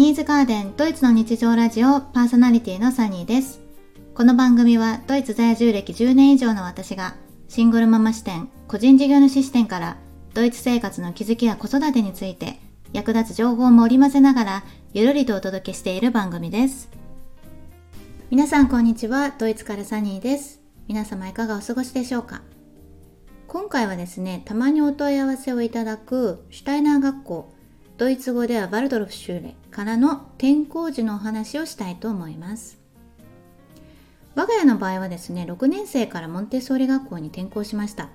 ニーズガーデンドイツの日常ラジオパーソナリティのサニーです。この番組はドイツ在住歴10年以上の私がシングルママ視点、個人事業主視点からドイツ生活の気づきや子育てについて役立つ情報も織り交ぜながらゆるりとお届けしている番組です。皆さんこんにちは、ドイツからサニーです。皆様いかがお過ごしでしょうか？今回はですね、たまにお問い合わせをいただくシュタイナー学校ドイツ語ではバルドルフシューレからの転校時のお話をしたいと思います。我が家の場合はですね6年生からモンテッソーリ学校に転校しました。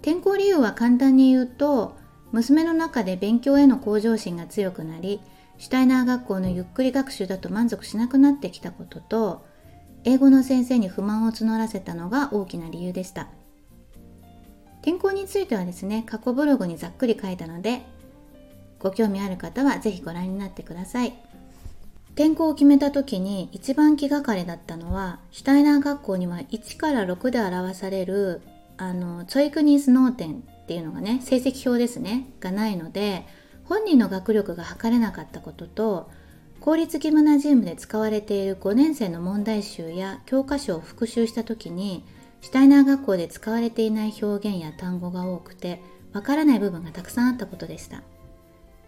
転校理由は簡単に言うと娘の中で勉強への向上心が強くなりシュタイナー学校のゆっくり学習だと満足しなくなってきたことと英語の先生に不満を募らせたのが大きな理由でした。転校についてはですね過去ブログにざっくり書いたのでご興味ある方はぜひご覧になってください。転校を決めた時に一番気がかりだったのは、シュタイナー学校には1から6で表される、あの、ツォイクニースノーテンっていうのがね、成績表ですね、がないので、本人の学力が測れなかったことと、公立ギムナジウムで使われている5年生の問題集や教科書を復習した時に、シュタイナー学校で使われていない表現や単語が多くて、わからない部分がたくさんあったことでした。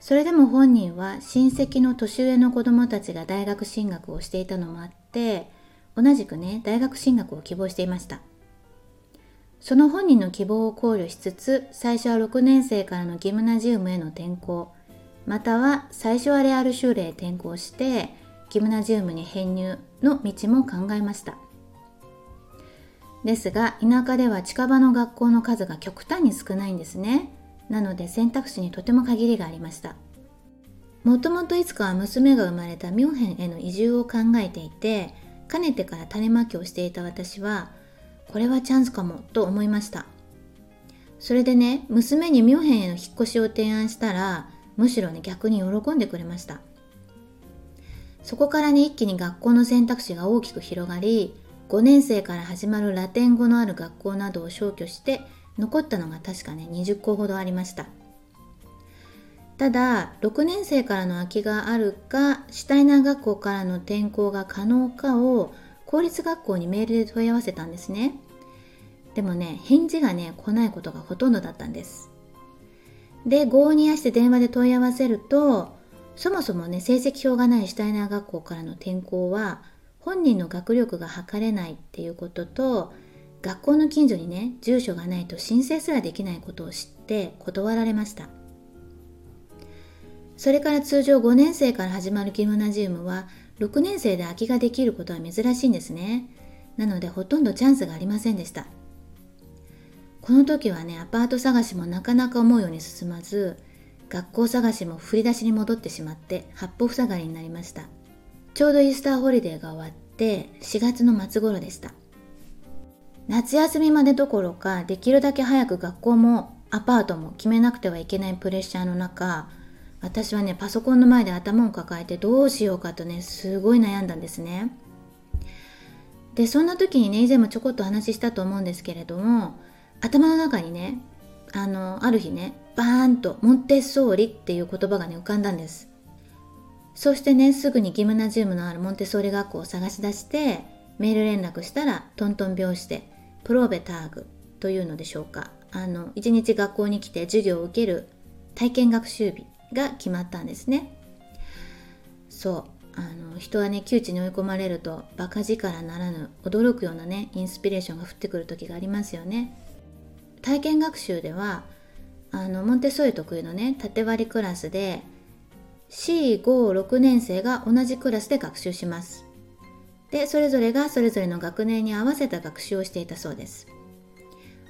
それでも本人は親戚の年上の子供たちが大学進学をしていたのもあって同じくね大学進学を希望していました。その本人の希望を考慮しつつ最初は6年生からのギムナジウムへの転校または最初はレアル修例へ転校してギムナジウムに編入の道も考えました。ですが田舎では近場の学校の数が極端に少ないんですね。なので選択肢にとても限りがありました。もともといつかは娘が生まれたミュンヘンへの移住を考えていてかねてから種まきをしていた私はこれはチャンスかもと思いました。それでね娘にミュンヘンへの引っ越しを提案したらむしろね逆に喜んでくれました。そこからね一気に学校の選択肢が大きく広がり5年生から始まるラテン語のある学校などを消去して残ったのが確かね20校ほどありました。ただ6年生からの空きがあるかシュタイナー学校からの転校が可能かを公立学校にメールで問い合わせたんですね。でもね返事がね来ないことがほとんどだったんです。で合にやして電話で問い合わせるとそもそもね成績表がないシュタイナー学校からの転校は本人の学力が測れないっていうことと学校の近所にね住所がないと申請すらできないことを知って断られました。それから通常5年生から始まるギムナジウムは6年生で空きができることは珍しいんですね。なのでほとんどチャンスがありませんでした。この時はねアパート探しもなかなか思うように進まず学校探しも振り出しに戻ってしまって八方塞がりになりました。ちょうどイースターホリデーが終わって4月の末頃でした。夏休みまでどころかできるだけ早く学校もアパートも決めなくてはいけないプレッシャーの中私はねパソコンの前で頭を抱えてどうしようかとねすごい悩んだんですね。でそんな時にね以前もちょこっと話したと思うんですけれども頭の中にねあのある日ねバーンとモンテッソーリっていう言葉がね浮かんだんです。そしてねすぐにギムナジウムのあるモンテッソーリ学校を探し出してメール連絡したらトントン拍子でプローベターグというのでしょうか。あの1日学校に来て授業を受ける体験学習日が決まったんですね。そう。あの人はね窮地に追い込まれるとバカ力ならぬ驚くようなねインスピレーションが降ってくる時がありますよね。体験学習ではあのモンテッソーリ特有のね縦割りクラスで C56 年生が同じクラスで学習します。でそれぞれがそれぞれの学年に合わせた学習をしていたそうです。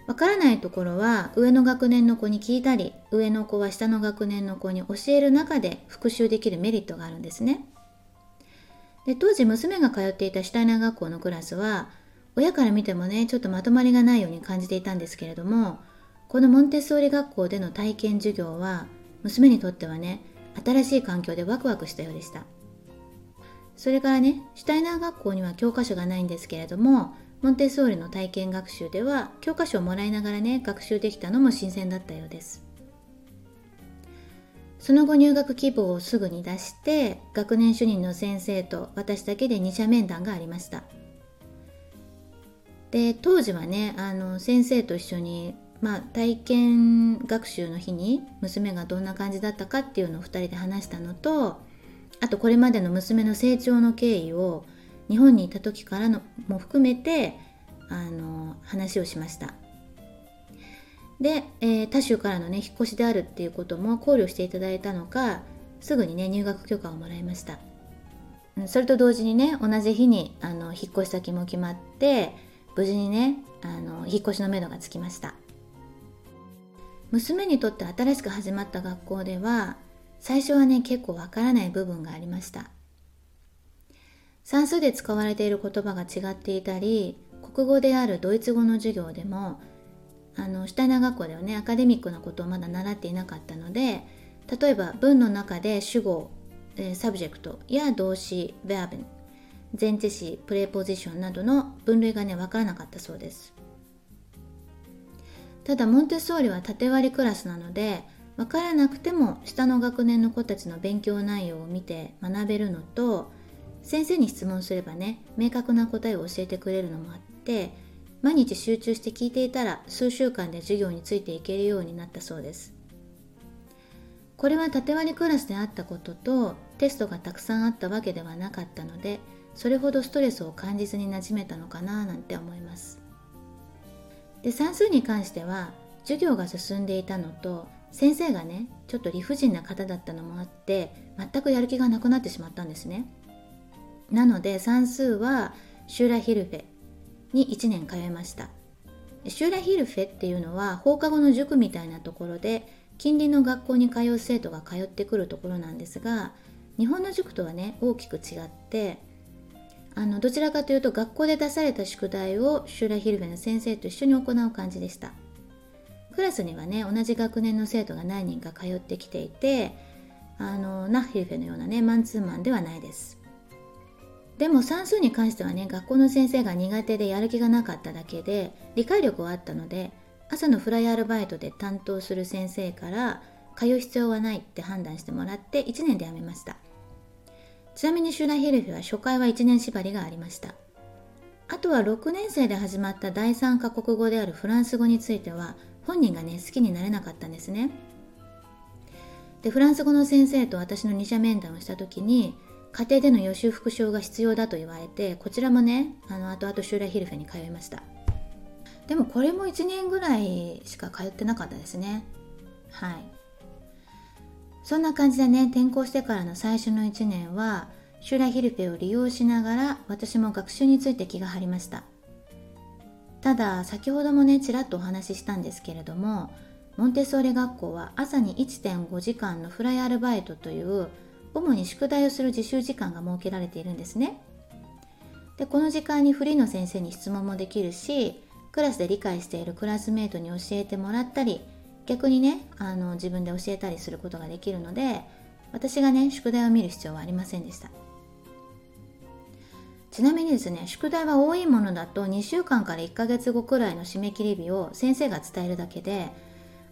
わからないところは上の学年の子に聞いたり上の子は下の学年の子に教える中で復習できるメリットがあるんですね。で当時娘が通っていたシュタイナー学校のクラスは親から見てもねちょっとまとまりがないように感じていたんですけれどもこのモンテッソーリ学校での体験授業は娘にとってはね新しい環境でワクワクしたようでした。それからねシュタイナー学校には教科書がないんですけれどもモンテッソーリの体験学習では教科書をもらいながらね学習できたのも新鮮だったようです。その後入学希望をすぐに出して学年主任の先生と私だけで二者面談がありました。で当時はねあの先生と一緒に、まあ、体験学習の日に娘がどんな感じだったかっていうのを2人で話したのとあとこれまでの娘の成長の経緯を日本にいた時からのも含めてあの話をしました。で、えー、他州からのね引っ越しであるっていうことも考慮していただいたのかすぐにね入学許可をもらいました。それと同時にね同じ日にあの引っ越し先も決まって無事にねあの引っ越しのめどがつきました。娘にとって新しく始まった学校では最初はね結構わからない部分がありました。算数で使われている言葉が違っていたり国語であるドイツ語の授業でもあのシュタイナ学校ではねアカデミックなことをまだ習っていなかったので例えば文の中で主語、えー、 subject や動詞 Verben 前置詞 preposition などの分類がね分からなかったそうです。ただモンテッソーリは縦割りクラスなので分からなくても下の学年の子たちの勉強内容を見て学べるのと先生に質問すればね明確な答えを教えてくれるのもあって毎日集中して聞いていたら数週間で授業についていけるようになったそうです。これは縦割りクラスであったこととテストがたくさんあったわけではなかったのでそれほどストレスを感じずに馴染めたのかななんて思います。で算数に関しては授業が進んでいたのと先生がねちょっと理不尽な方だったのもあって全くやる気がなくなってしまったんですね。なので算数はシューラヒルフェに1年通いました。シューラヒルフェっていうのは放課後の塾みたいなところで近隣の学校に通う生徒が通ってくるところなんですが日本の塾とはね大きく違ってあのどちらかというと学校で出された宿題をシューラヒルフェの先生と一緒に行う感じでした。クラスにはね同じ学年の生徒が何人か通ってきていてあのナッヒルフェのようなねマンツーマンではないです。でも算数に関してはね学校の先生が苦手でやる気がなかっただけで理解力はあったので朝のフライアルバイトで担当する先生から通う必要はないって判断してもらって1年で辞めました。ちなみにシュラヒルフィは初回は1年縛りがありました。あとは6年生で始まった第3カ国語であるフランス語については本人がね好きになれなかったんですね。でフランス語の先生と私の二者面談をした時に家庭での予習復習が必要だと言われてこちらもねあの後々シューラヒルフェに通いました。でもこれも1年ぐらいしか通ってなかったですね。はい。そんな感じでね転校してからの最初の1年はシューラヒルペを利用しながら私も学習について気が張りました。ただ先ほどもねちらっとお話ししたんですけれどもモンテッソーレ学校は朝に1.5時間のフライアルバイトという主に宿題をする自習時間が設けられているんですね。でこの時間にフリーの先生に質問もできるしクラスで理解しているクラスメートに教えてもらったり逆にねあの自分で教えたりすることができるので私がね宿題を見る必要はありませんでした。ちなみにですね宿題は多いものだと2週間から1ヶ月後くらいの締め切り日を先生が伝えるだけで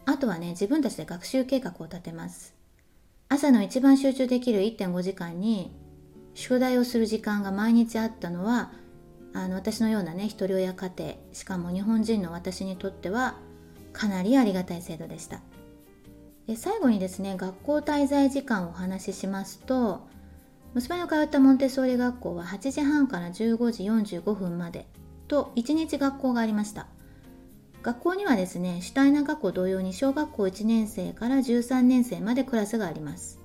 あとはね自分たちで学習計画を立てます。朝の一番集中できる1.5時間に宿題をする時間が毎日あったのはあの私のようなね一人親家庭しかも日本人の私にとってはかなりありがたい制度でした。で最後にですね学校滞在時間をお話ししますと娘の通ったモンテッソーリ学校は8時半から15時45分までと1日学校がありました。学校にはですねシュタイナー学校同様に小学校1年生から13年生までクラスがあります。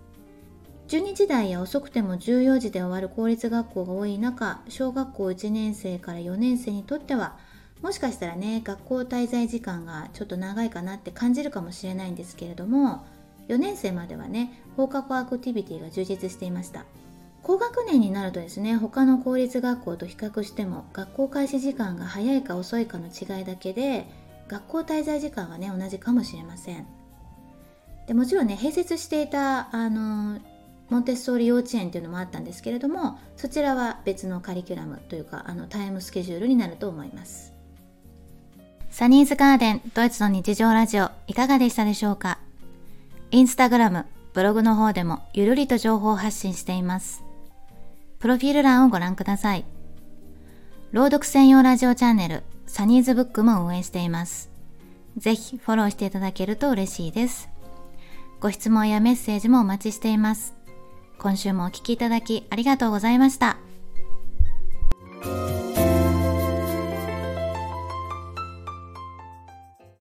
12時台や遅くても14時で終わる公立学校が多い中小学校1年生から4年生にとってはもしかしたらね学校滞在時間がちょっと長いかなって感じるかもしれないんですけれども4年生まではね放課後アクティビティが充実していました。高学年になるとですね他の公立学校と比較しても学校開始時間が早いか遅いかの違いだけで学校滞在時間はね同じかもしれません。でもちろんね併設していたあのモンテッソーリ幼稚園っていうのもあったんですけれどもそちらは別のカリキュラムというかあのタイムスケジュールになると思います。サニーズガーデンドイツの日常ラジオいかがでしたでしょうか？インスタグラムブログの方でもゆるりと情報を発信しています。プロフィール欄をご覧ください。朗読専用ラジオチャンネル、サニーズブックも運営しています。ぜひフォローしていただけると嬉しいです。ご質問やメッセージもお待ちしています。今週もお聴きいただきありがとうございました。